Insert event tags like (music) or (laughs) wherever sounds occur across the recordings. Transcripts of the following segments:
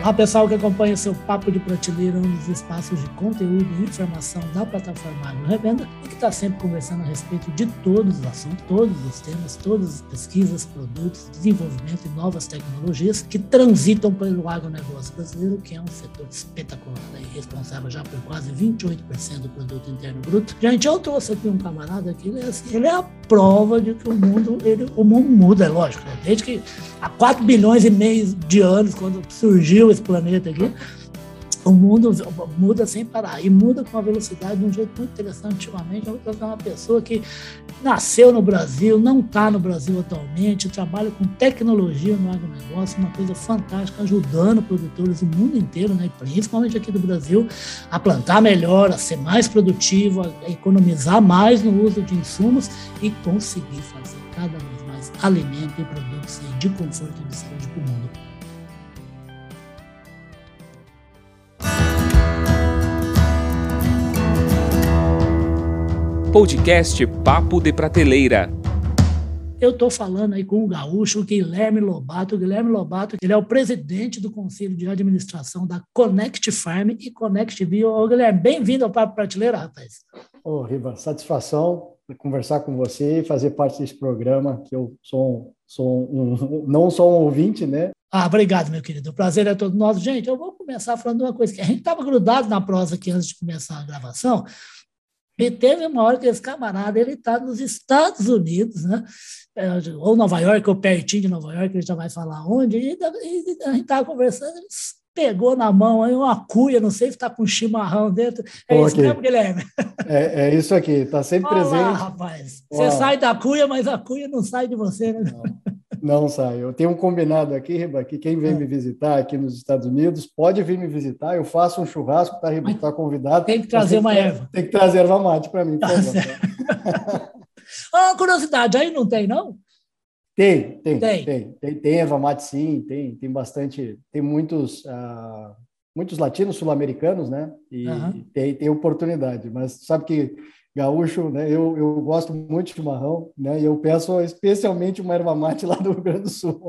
Olá, pessoal que acompanha seu Papo de Prateleira, um dos espaços de conteúdo e informação da plataforma Agro Revenda e que está sempre conversando a respeito de todos os assuntos, todos os temas, todas as pesquisas, produtos, desenvolvimento e novas tecnologias que transitam pelo agronegócio brasileiro, que é um setor espetacular e responsável já por quase 28% do produto interno bruto. Gente, eu trouxe aqui um camarada que ele é, assim, ele é a prova de que o mundo, ele, o mundo muda, é lógico. Desde que há 4 bilhões e meio de anos, quando surgiu esse planeta aqui, o mundo muda sem parar e muda com uma velocidade de um jeito muito interessante. Ultimamente, eu uma pessoa que nasceu no Brasil, não está no Brasil atualmente, trabalha com tecnologia no agronegócio, uma coisa fantástica, ajudando produtores do mundo inteiro, né, principalmente aqui do Brasil, a plantar melhor, a ser mais produtivo, a economizar mais no uso de insumos e conseguir fazer cada vez mais alimento e produtos de conforto e de saúde para o mundo. Podcast Papo de Prateleira. Eu estou falando aí com o gaúcho Guilherme Lobato. O Guilherme Lobato, ele é o presidente do Conselho de Administração da Connect Farm e Connect Bio. Ô, Guilherme, bem-vindo ao Papo Prateleira, rapaz. Ô, Riva, satisfação conversar com você e fazer parte desse programa, que eu sou, sou um, não sou um ouvinte, né? Ah, obrigado, meu querido. O prazer é todo nosso. Gente, eu vou começar falando uma coisa que a gente estava grudado na prosa aqui antes de começar a gravação, e teve uma hora que esse camarada ele está nos Estados Unidos, né? É, ou Nova York, ou pertinho de Nova York, ele já vai falar onde, e a gente estava conversando, ele pegou na mão aí uma cuia, não sei se está com chimarrão dentro. É Pô, isso aqui. mesmo, Guilherme? É, é isso aqui, está sempre Olá, presente. rapaz. Você sai da cuia, mas a cuia não sai de você, né? Não. Não sai. Eu tenho um combinado aqui, Riba, que quem vem é. me visitar aqui nos Estados Unidos pode vir me visitar. Eu faço um churrasco, tá, Riba? Está convidado. Tem que trazer uma erva. Tem que trazer erva mate para mim, tá (laughs) ah, curiosidade, aí não tem, não? Tem, tem, tem. Tem, tem, tem erva mate sim, tem, tem bastante, tem muitos, uh, muitos latinos sul-americanos, né? E, uhum. tem, tem oportunidade, mas sabe que gaúcho, né? Eu, eu gosto muito de chimarrão, né? E eu peço especialmente uma erva mate lá do Rio Grande do Sul.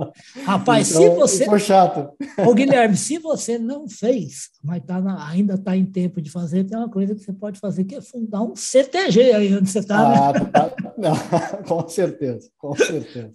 Rapaz, então, se você. Ficou chato. Ô, Guilherme, se você não fez, mas tá na... ainda está em tempo de fazer, tem uma coisa que você pode fazer, que é fundar um CTG aí onde você está. Né? Ah, né? tá... não, (laughs) com certeza, com certeza.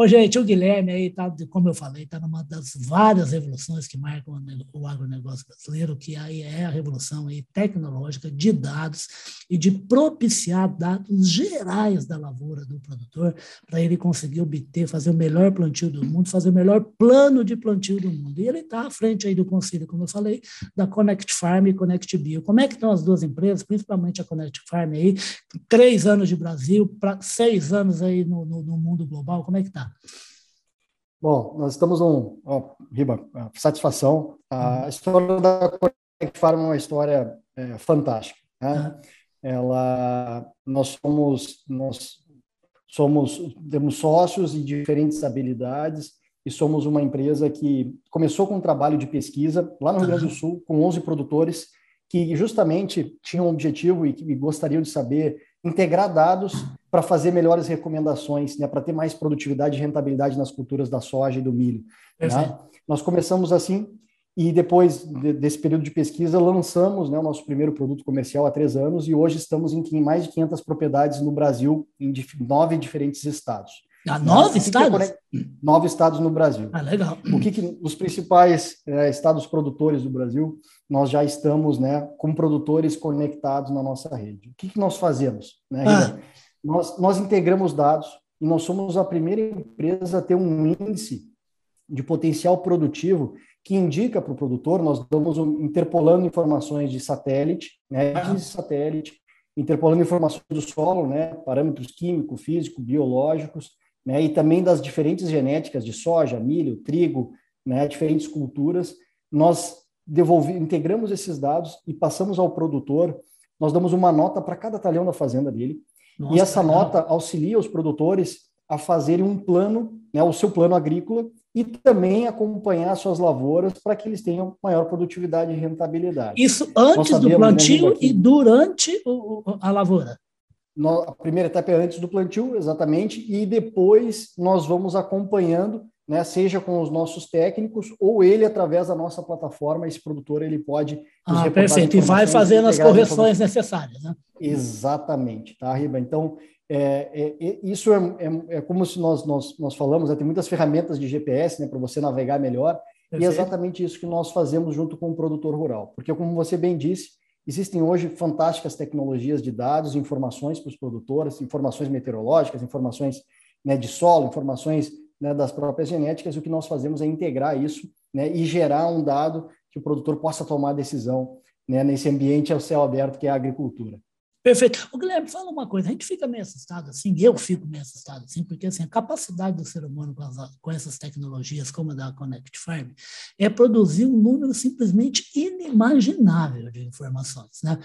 Ô, gente, o Guilherme aí tá, como eu falei, está numa das várias revoluções que marcam o agronegócio brasileiro, que aí é a revolução aí tecnológica de dados e de propiciar dados gerais da lavoura do produtor para ele conseguir obter, fazer o melhor plantio do mundo, fazer o melhor plano de plantio do mundo. E ele está à frente aí do conselho, como eu falei, da Connect Farm e Connect Bio. Como é que estão as duas empresas, principalmente a Connect Farm aí, três anos de Brasil, seis anos aí no, no, no mundo global, como é que está? Bom, nós estamos um ó, Riba, satisfação. A uhum. história da Connect Farm é uma história é, fantástica. Né? Uhum. Ela, nós somos, nós somos, temos sócios e diferentes habilidades e somos uma empresa que começou com um trabalho de pesquisa lá no Rio Grande do Sul com 11 produtores que justamente tinham um objetivo e, e gostariam de saber integrar dados para fazer melhores recomendações, né, para ter mais produtividade e rentabilidade nas culturas da soja e do milho. Né? Nós começamos assim e depois de, desse período de pesquisa lançamos né, o nosso primeiro produto comercial há três anos e hoje estamos em, mais de 500 propriedades no Brasil, em nove diferentes estados. Ah, nove estados? nove estados no Brasil. Ah, legal. O que, que os principais é, estados produtores do Brasil, nós já estamos né, com produtores conectados na nossa rede. O que, que nós fazemos? Né, ah. nós, nós integramos dados e nós somos a primeira empresa a ter um índice de potencial produtivo que indica para o produtor, nós damos um, interpolando informações de satélite, né, de satélite, interpolando informações do solo, né, parâmetros químico, físico, biológicos, né, e também das diferentes genéticas de soja, milho, trigo, né, diferentes culturas, nós devolvi, integramos esses dados e passamos ao produtor, nós damos uma nota para cada talhão da fazenda dele, Nossa, e essa nota auxilia os produtores a fazerem um plano, né, o seu plano agrícola, e também acompanhar suas lavouras para que eles tenham maior produtividade e rentabilidade. Isso antes do né, plantio e durante o, a lavoura a primeira etapa é antes do plantio, exatamente, e depois nós vamos acompanhando né, seja com os nossos técnicos ou ele através da nossa plataforma, esse produtor ele pode ah, perfeito e vai fazendo as correções necessárias, né? Exatamente, tá, Riba? Então é, é, é isso é, é, é, como se nós nós, nós falamos, né, tem muitas ferramentas de GPS, né, para você navegar melhor perfeito. e é exatamente isso que nós fazemos junto com o produtor rural, porque como você bem disse Existem hoje fantásticas tecnologias de dados, informações para os produtores, informações meteorológicas, informações né, de solo, informações né, das próprias genéticas, o que nós fazemos é integrar isso né, e gerar um dado que o produtor possa tomar decisão né, nesse ambiente ao céu aberto que é a agricultura. Perfeito. O Guilherme, fala uma coisa, a gente fica meio assustado assim, eu fico meio assustado assim, porque assim, a capacidade do ser humano com, as, com essas tecnologias, como a da Connect Farm, é produzir um número simplesmente inimaginável de informações. Né?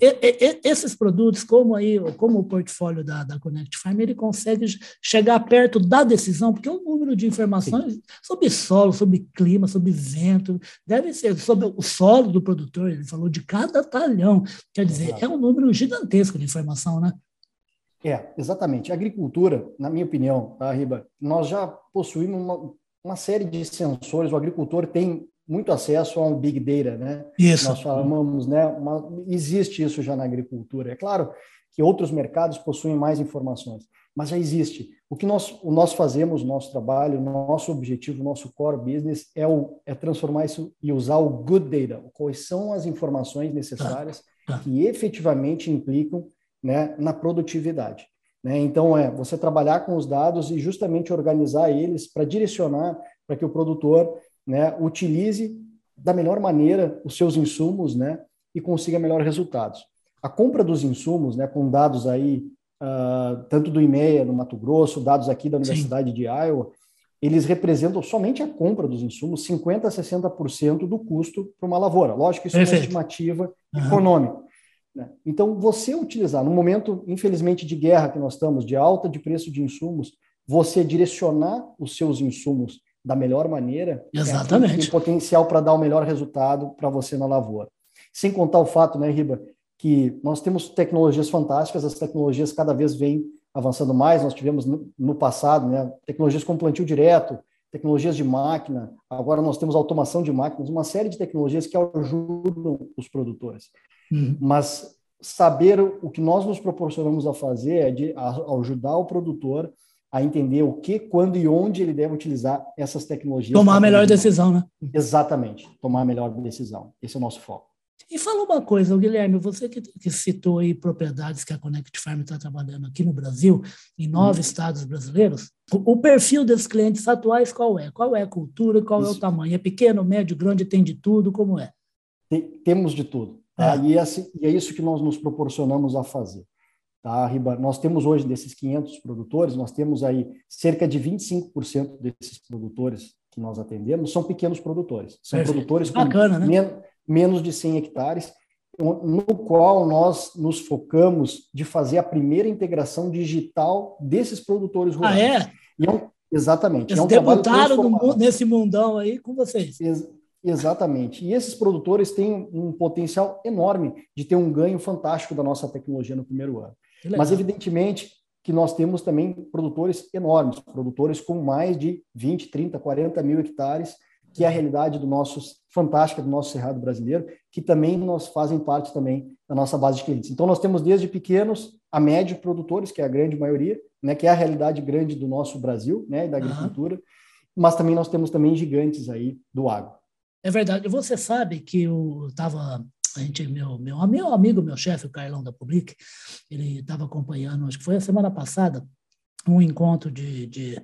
E, e, esses produtos, como, aí, como o portfólio da, da Connect Farm, ele consegue chegar perto da decisão, porque o número de informações Sim. sobre solo, sobre clima, sobre vento, deve ser sobre o solo do produtor, ele falou de cada talhão, quer dizer, é um número gigantesco gigantesco de informação, né? É, exatamente. A agricultura, na minha opinião, tá, Riba, nós já possuímos uma, uma série de sensores, o agricultor tem muito acesso a um big data, né? Isso. Nós falamos, né? Uma, existe isso já na agricultura. É claro que outros mercados possuem mais informações, mas já existe. O que nós, o nós fazemos, nosso trabalho, nosso objetivo, nosso core business é, o, é transformar isso e usar o good data. Quais são as informações necessárias Tá. Que efetivamente implicam né, na produtividade. Né? Então, é você trabalhar com os dados e justamente organizar eles para direcionar para que o produtor né, utilize da melhor maneira os seus insumos né, e consiga melhores resultados. A compra dos insumos, né, com dados aí, uh, tanto do IMEA no Mato Grosso, dados aqui da Universidade Sim. de Iowa, eles representam somente a compra dos insumos 50% a 60% do custo para uma lavoura. Lógico, isso Perfeito. é uma estimativa uhum. econômica. Né? Então, você utilizar, no momento, infelizmente, de guerra que nós estamos, de alta de preço de insumos, você direcionar os seus insumos da melhor maneira, é Exatamente. É, tem potencial para dar o melhor resultado para você na lavoura. Sem contar o fato, né, Riba, que nós temos tecnologias fantásticas, as tecnologias cada vez vêm avançando mais. Nós tivemos no, passado né, tecnologias com plantio direto, tecnologias de máquina, agora nós temos automação de máquinas, uma série de tecnologias que ajudam os produtores. Uhum. Mas saber o que nós nos proporcionamos a fazer é de ajudar o produtor a entender o que, quando e onde ele deve utilizar essas tecnologias. Tomar a melhor decisão, né? Exatamente, tomar a melhor decisão. Esse é o nosso foco. E fala uma coisa, Guilherme, você que, que citou aí propriedades que a Connect Farm está trabalhando aqui no Brasil, em nove hum. estados brasileiros, o, o, perfil desses clientes atuais qual é? Qual é a cultura, qual Isso. é o tamanho? É pequeno, médio, grande, tem de tudo, como é? Tem, temos de tudo. Tá? É. E, é assim, e é isso que nós nos proporcionamos a fazer. Tá, Riba? Nós temos hoje, desses 500 produtores, nós temos aí cerca de 25% desses produtores que nós atendemos são pequenos produtores. São Perfeito. produtores com Bacana, né? Menos de 100 hectares, no qual nós nos focamos de fazer a primeira integração digital desses produtores ah, rurais. Ah, é? é um, exatamente. Eles é um debutaram no, nesse mundão aí com vocês. Ex exatamente. E esses produtores têm um potencial enorme de ter um ganho fantástico da nossa tecnologia no primeiro ano. Mas, evidentemente, que nós temos também produtores enormes, produtores com mais de 20, 30, 40 mil hectares, que é a realidade do nosso fantástica do nosso cerrado brasileiro, que também nós fazem parte também da nossa base de clientes. Então nós temos desde pequenos a médio produtores, que é a grande maioria, né, que é a realidade grande do nosso Brasil, né, e da agricultura, uhum. mas também nós temos também gigantes aí do agro. É verdade. Você sabe que eu estava a gente, meu, meu, meu amigo, meu chefe, o Carlão da Public, ele estava acompanhando, acho que foi a semana passada, um encontro de, de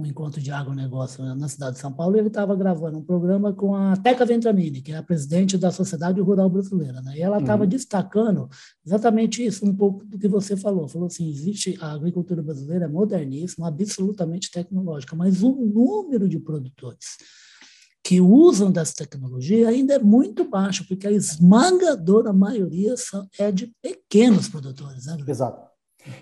um encontro de agronegócio na cidade de São Paulo, ele estava gravando um programa com a Teca Ventramini, que é a presidente da Sociedade Rural Brasileira, né? E ela estava uhum. destacando exatamente isso, um pouco do que você falou. Falou assim, existe a agricultura brasileira é moderníssima, absolutamente tecnológica, mas o número de produtores que usam dessa tecnologia ainda é muito baixo, porque a esmagadora maioria são, é de pequenos produtores. Né? Exato.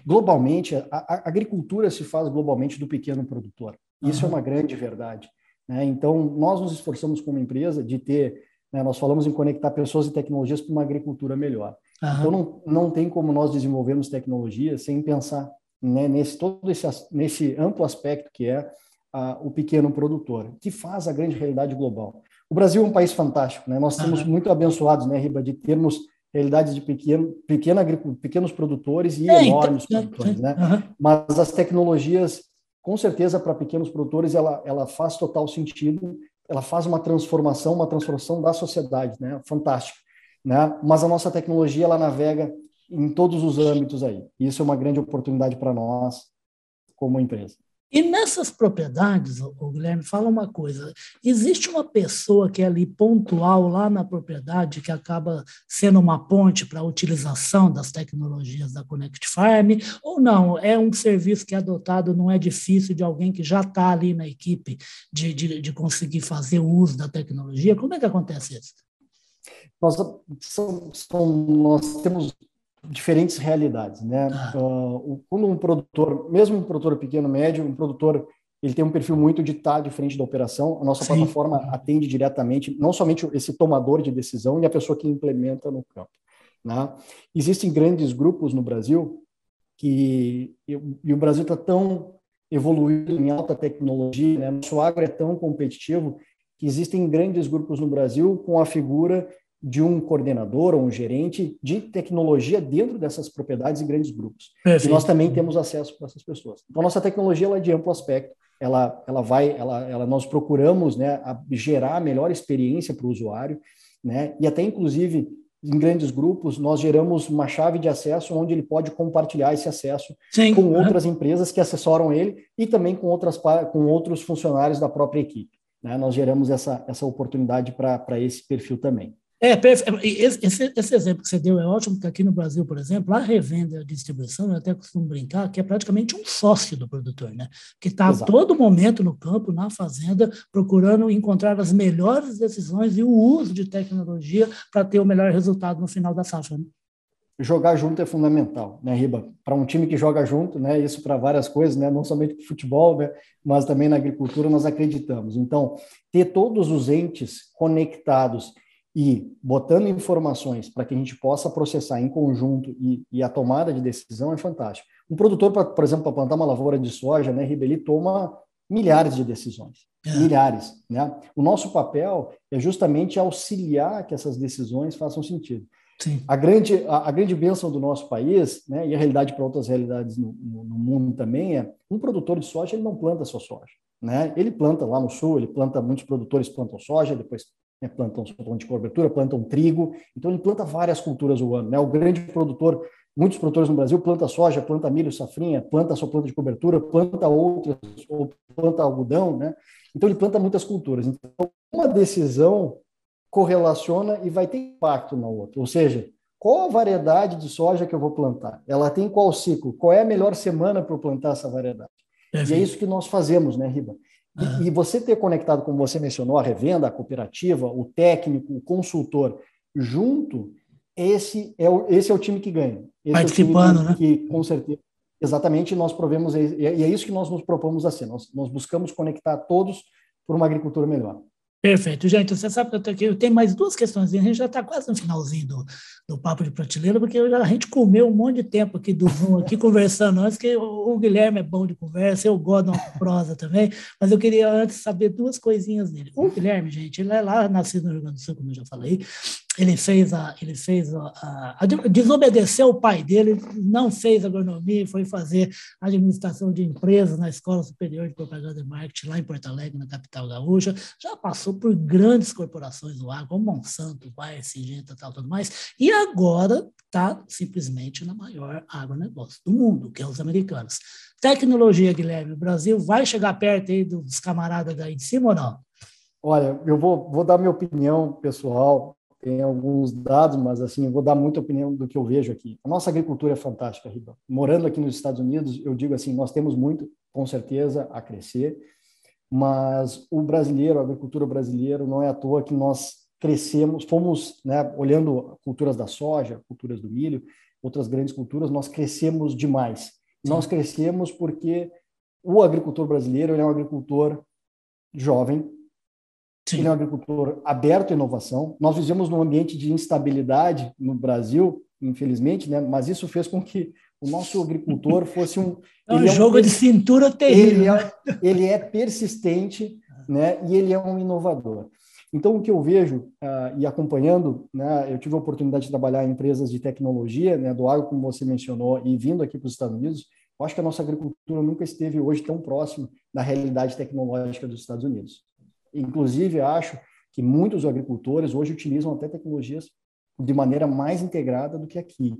Globalmente, a, a, agricultura se faz globalmente do pequeno produtor. Isso uhum. é uma grande verdade. Né? Então, nós nos esforçamos como empresa de ter, né, nós falamos em conectar pessoas e tecnologias para uma agricultura melhor. Uhum. Então, não, não tem como nós desenvolvermos tecnologia sem pensar né, nesse todo esse nesse amplo aspecto que é a, o pequeno produtor, que faz a grande realidade global. O Brasil é um país fantástico, né? Nós somos uhum. muito abençoados, né, Riba, de termos realidades de pequeno, pequena, pequenos produtores e é, enormes então, produtores, né? Uhum. Mas as tecnologias, com certeza, para pequenos produtores, ela, ela faz total sentido, ela faz uma transformação, uma transformação da sociedade, né? Fantástico, né? Mas a nossa tecnologia, ela navega em todos os âmbitos aí. Isso é uma grande oportunidade para nós como empresa. E nessas propriedades, o Guilherme, fala uma coisa: existe uma pessoa que é ali pontual lá na propriedade que acaba sendo uma ponte para a utilização das tecnologias da Connect Farm? Ou não? É um serviço que é adotado, é difícil de alguém que já está ali na equipe de, de, de conseguir fazer o uso da tecnologia? Como é que acontece isso? Nós, são, são, nós temos diferentes realidades, né? Uh, quando um produtor, mesmo um produtor pequeno, médio, um produtor ele tem um perfil muito de estar de frente da operação. A nossa Sim. plataforma atende diretamente, não somente esse tomador de decisão e a pessoa que implementa no campo. Né? Existem grandes grupos no Brasil que e o Brasil está tão evoluído em alta tecnologia, né? nosso agro é tão competitivo que existem grandes grupos no Brasil com a figura de um coordenador ou um gerente de tecnologia dentro dessas propriedades e grandes grupos. Perfeito. E nós também temos acesso para essas pessoas. Então, nossa tecnologia ela é de amplo aspecto. Ela, ela vai, ela, ela, nós procuramos né, a gerar a melhor experiência para o usuário, né, e até inclusive em grandes grupos, nós geramos uma chave de acesso onde ele pode compartilhar esse acesso Sim, com outras empresas que assessoram ele e também com, outras, com outros funcionários da própria equipe. Né? Nós geramos essa, essa oportunidade para esse perfil também. É, esse, esse, exemplo que você deu é ótimo, porque aqui no Brasil, por exemplo, a revenda e a distribuição, eu até costumo brincar, que é praticamente um sócio do produtor, né? Que está a todo momento no campo, na fazenda, procurando encontrar as melhores decisões e o uso de tecnologia para ter o melhor resultado no final da safra. Né? Jogar junto é fundamental, né, Riba? Para um time que joga junto, né? Isso para várias coisas, né? Não somente para futebol, né? Mas também na agricultura nós acreditamos. Então, ter todos os entes conectados e botando informações para que a gente possa processar em conjunto e, e, a tomada de decisão é fantástico. Um produtor, pra, por exemplo, para plantar uma lavoura de soja, né, Ribeli toma milhares de decisões, é. milhares, né? O nosso papel é justamente auxiliar que essas decisões façam sentido. Sim. A grande a, a, grande bênção do nosso país, né, e a realidade para outras realidades no, no, no, mundo também é, um produtor de soja ele não planta só soja, né? Ele planta lá no sul, ele planta muitos produtores plantam soja, depois né, plantam de cobertura, plantam trigo, então ele planta várias culturas o ano. Né? O grande produtor, muitos produtores no Brasil planta soja, planta milho, safrinha, planta sua planta de cobertura, planta outras, ou planta algodão, né? Então ele planta muitas culturas. Então uma decisão correlaciona e vai ter impacto na outra. Ou seja, qual a variedade de soja que eu vou plantar? Ela tem qual ciclo? Qual é a melhor semana para eu plantar essa variedade? É e é isso que nós fazemos, né, Riba? E, e, você ter conectado, como você mencionou, a revenda, a cooperativa, o técnico, o consultor, junto, esse é o, esse é o time que ganha. Esse Participando, é né? Que, com certeza, exatamente, nós provemos, e é isso que nós nos propomos a ser. Nós, nós buscamos conectar todos por uma agricultura melhor. Perfeito, gente. Você sabe que eu, tenho, aqui, eu tenho mais duas questões. A gente já está quase no finalzinho do, do papo de prateleira, porque a gente comeu um monte de tempo aqui do Zoom, aqui conversando antes, que o, o, Guilherme é bom de conversa, eu gosto de uma prosa também, mas eu queria antes saber duas coisinhas dele. O Guilherme, gente, ele é lá nascido no Rio Grande do Sul, como eu já falei, ele fez a, ele fez a, a, desobedeceu o pai dele, não fez agronomia, foi fazer administração de empresas na Escola Superior de Propaganda e Marketing lá em Porto Alegre, na capital gaúcha, já passou por grandes corporações do agro, como Monsanto, Bayer, Singenta, tal, tudo mais, e agora está simplesmente na maior agronegócio do mundo, que é os americanos. Tecnologia, Guilherme, o Brasil vai chegar perto aí dos camaradas daí de cima ou não? Olha, eu vou, vou dar minha opinião pessoal tem alguns dados, mas assim, eu vou dar muita opinião do que eu vejo aqui. A nossa agricultura é fantástica, Riba. Morando aqui nos Estados Unidos, eu digo assim, nós temos muito, com certeza, a crescer, mas o brasileiro, a agricultura brasileira, não é à toa que nós crescemos, fomos, né, olhando culturas da soja, culturas do milho, outras grandes culturas, nós crescemos demais. Sim. Nós crescemos porque o agricultor brasileiro é um agricultor jovem, Sim. Ele é um agricultor aberto à inovação. Nós vivemos num ambiente de instabilidade no Brasil, infelizmente, né? mas isso fez com que o nosso agricultor (laughs) fosse um. É um jogo é um, de cintura terrível. Ele é, ele é persistente né, e ele é um inovador. Então, o que eu vejo, uh, e acompanhando, né, eu tive a oportunidade de trabalhar em empresas de tecnologia, né, do agro, como você mencionou, e vindo aqui para os Estados Unidos, eu acho que a nossa agricultura nunca esteve hoje tão próxima da realidade tecnológica dos Estados Unidos. Inclusive, acho que muitos agricultores hoje utilizam até tecnologias de maneira mais integrada do que aqui,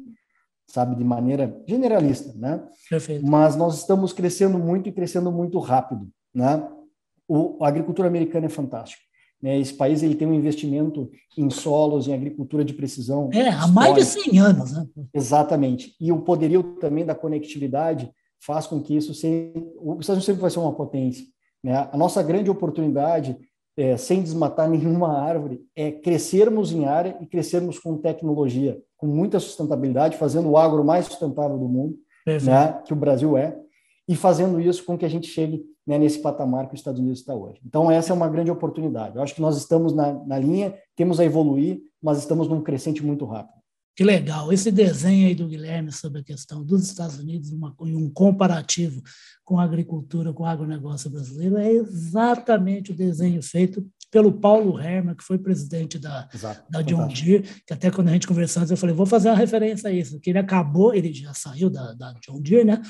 sabe, de maneira generalista, né? Perfeito. Mas nós estamos crescendo muito e crescendo muito rápido, né? O, a agricultura americana é fantástica. Né? Esse país ele tem um investimento em solos, em agricultura de precisão. É, há mais de 100 anos. Né? Exatamente. E o poderio também da conectividade faz com que isso seja. O Estados Unidos sempre vai ser uma potência. Né? A nossa grande oportunidade, é, sem desmatar (laughs) nenhuma árvore, é crescermos em área e crescermos com tecnologia, com muita sustentabilidade, fazendo o agro mais sustentável do mundo, né? que o Brasil é, e fazendo isso com que a gente chegue né, nesse patamar que os Estados Unidos está hoje. Então, essa é uma grande oportunidade. Eu acho que nós estamos na, na linha, temos a evoluir, mas estamos num crescente muito rápido. Que legal. Esse desenho aí do Guilherme sobre a questão dos Estados Unidos uma, e um comparativo com a agricultura, com o agronegócio brasileiro, é exatamente o desenho feito pelo Paulo Herman, que foi presidente da, da John Deere, que até quando a gente conversou eu falei, vou fazer uma referência a isso, que ele acabou, ele já saiu da, da John Deere, né?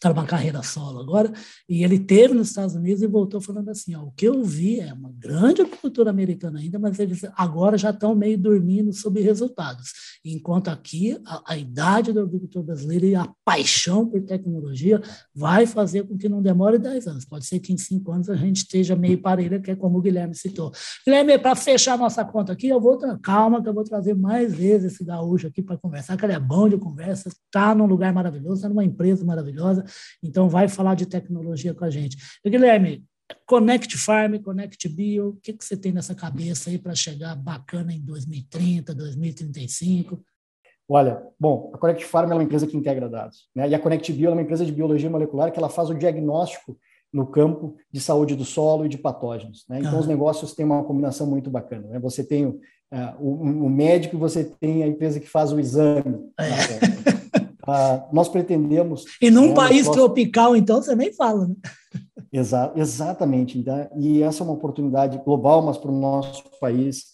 Está numa carreira solo agora, e ele teve nos Estados Unidos e voltou falando assim, ó, o que eu vi é uma grande agricultura americana ainda, mas eles agora já estão meio dormindo sobre resultados, enquanto aqui a, a idade do agricultor brasileiro e a paixão por tecnologia vai fazer com que não demore 10 anos, pode ser que em 5 anos a gente esteja meio parelha, que é como o Guilherme citou. Guilherme, para fechar nossa conta aqui, eu vou, calma que eu vou trazer mais vezes esse gaúcho aqui para conversar, que ele é bom de conversa, está num lugar maravilhoso, está numa empresa maravilhosa, então, vai falar de tecnologia com a gente. Guilherme, Connect Farm, Connect Bio, o que, que você tem nessa cabeça aí para chegar bacana em 2030, 2035? Olha, bom, a Connect Farm é uma empresa que integra dados, né? E a Connect Bio é uma empresa de biologia molecular que ela faz o diagnóstico no campo de saúde do solo e de patógenos. Né? Então, ah. os negócios têm uma combinação muito bacana. Né? Você tem o, uh, o, o, médico e você tem a empresa que faz o exame. É. (laughs) Ah, nós pretendemos. E num né, país tropical, então, você nem fala, né? (laughs) Exa exatamente. Então, e essa é uma oportunidade global, mas para o nosso país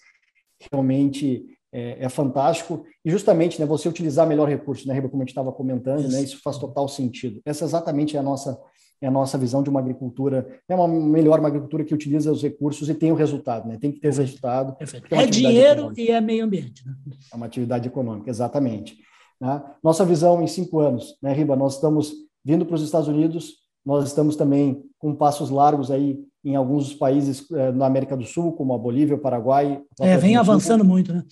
realmente é, é, fantástico. E justamente né, você utilizar melhor recurso, né, Riba, como a gente estava comentando, isso. Né, isso faz total sentido. Essa é exatamente a nossa é a nossa visão de uma agricultura, é uma melhor uma agricultura que utiliza os recursos e tem o resultado, né? Tem que ter o resultado. É, é dinheiro econômica. e é meio ambiente. Né? É uma atividade econômica, exatamente. Né? Nossa visão em cinco anos, né, Riba? Nós estamos vindo para os Estados Unidos, nós estamos também com passos largos aí em alguns dos países eh, na América do Sul, como a Bolívia, o Paraguai. É, vem avançando muito, né?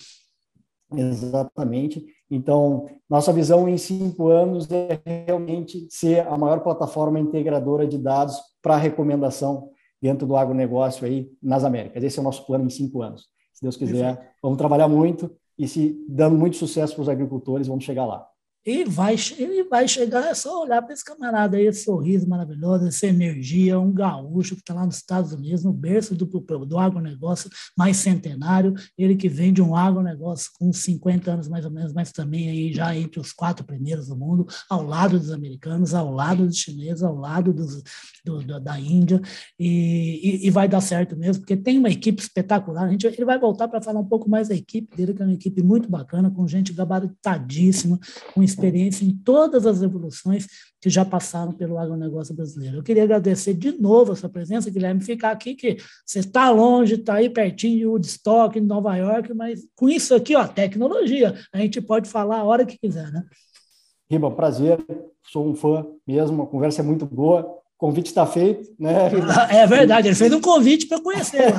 Exatamente. Então, nossa visão em cinco anos é realmente ser a maior plataforma integradora de dados para recomendação dentro do agronegócio aí nas Américas. Esse é o nosso plano em cinco anos. Se Deus quiser, Perfeito. vamos trabalhar muito e se dando muito sucesso para os agricultores, vamos chegar lá. E vai, ele vai chegar, é só olhar para esse camarada aí, esse sorriso maravilhoso, essa energia, um gaúcho que está lá nos Estados Unidos, no berço do, do agronegócio mais centenário, ele que vem de um agronegócio com 50 anos mais ou menos, mas também aí já entre os quatro primeiros do mundo, ao lado dos americanos, ao lado dos chineses, ao lado dos, do, do, da Índia, e, e, e, vai dar certo mesmo, porque tem uma equipe espetacular, a gente, ele vai voltar para falar um pouco mais da equipe dele, que é uma equipe muito bacana, com gente gabaritadíssima, com experiência em todas as evoluções que já passaram pelo agronegócio brasileiro. Eu queria agradecer de novo a sua presença, Guilherme, ficar aqui, que você está longe, está aí pertinho de Woodstock, em Nova York, mas com isso aqui, ó, tecnologia, a gente pode falar a hora que quiser, né? Riba, prazer, sou um fã mesmo, a conversa é muito boa, convite está feito, né? É verdade, ele fez um convite para conhecer.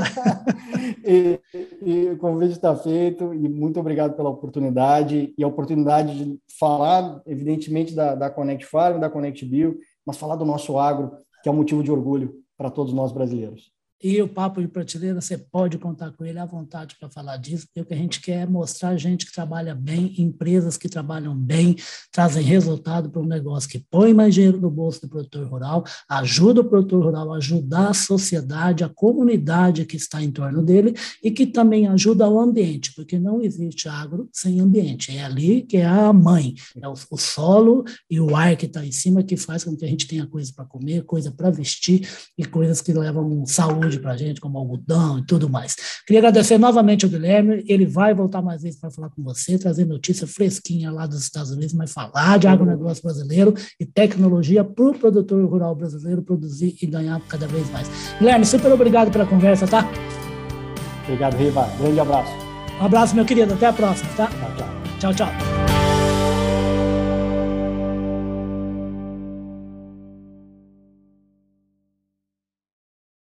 (laughs) e, e, o convite está feito e muito obrigado pela oportunidade e a oportunidade de falar, evidentemente, da, da Connect Farm, da Connect Bio, mas falar do nosso agro, que é um motivo de orgulho para todos nós brasileiros. E o Papo de Prateleira, você pode contar com ele à vontade para falar disso, porque o que a gente quer é mostrar gente que trabalha bem, empresas que trabalham bem, trazem resultado para um negócio que põe mais dinheiro no bolso do produtor rural, ajuda o produtor rural a ajudar a sociedade, a comunidade que está em torno dele e que também ajuda o ambiente, porque não existe agro sem ambiente. É ali que é a mãe, é o, o solo e o ar que está em cima que faz com que a gente tenha coisa para comer, coisa para vestir e coisas que levam saúde para a gente, como algodão e tudo mais. Queria agradecer novamente ao Guilherme, ele vai voltar mais vezes para falar com você, trazer notícia fresquinha lá dos Estados Unidos, mas falar de agronegócio brasileiro e tecnologia para o produtor rural brasileiro produzir e ganhar cada vez mais. Guilherme, super obrigado pela conversa, tá? Obrigado, Riva. Grande abraço. Um abraço, meu querido. Até a próxima, tá? Tchau, tchau. Tchau, tchau.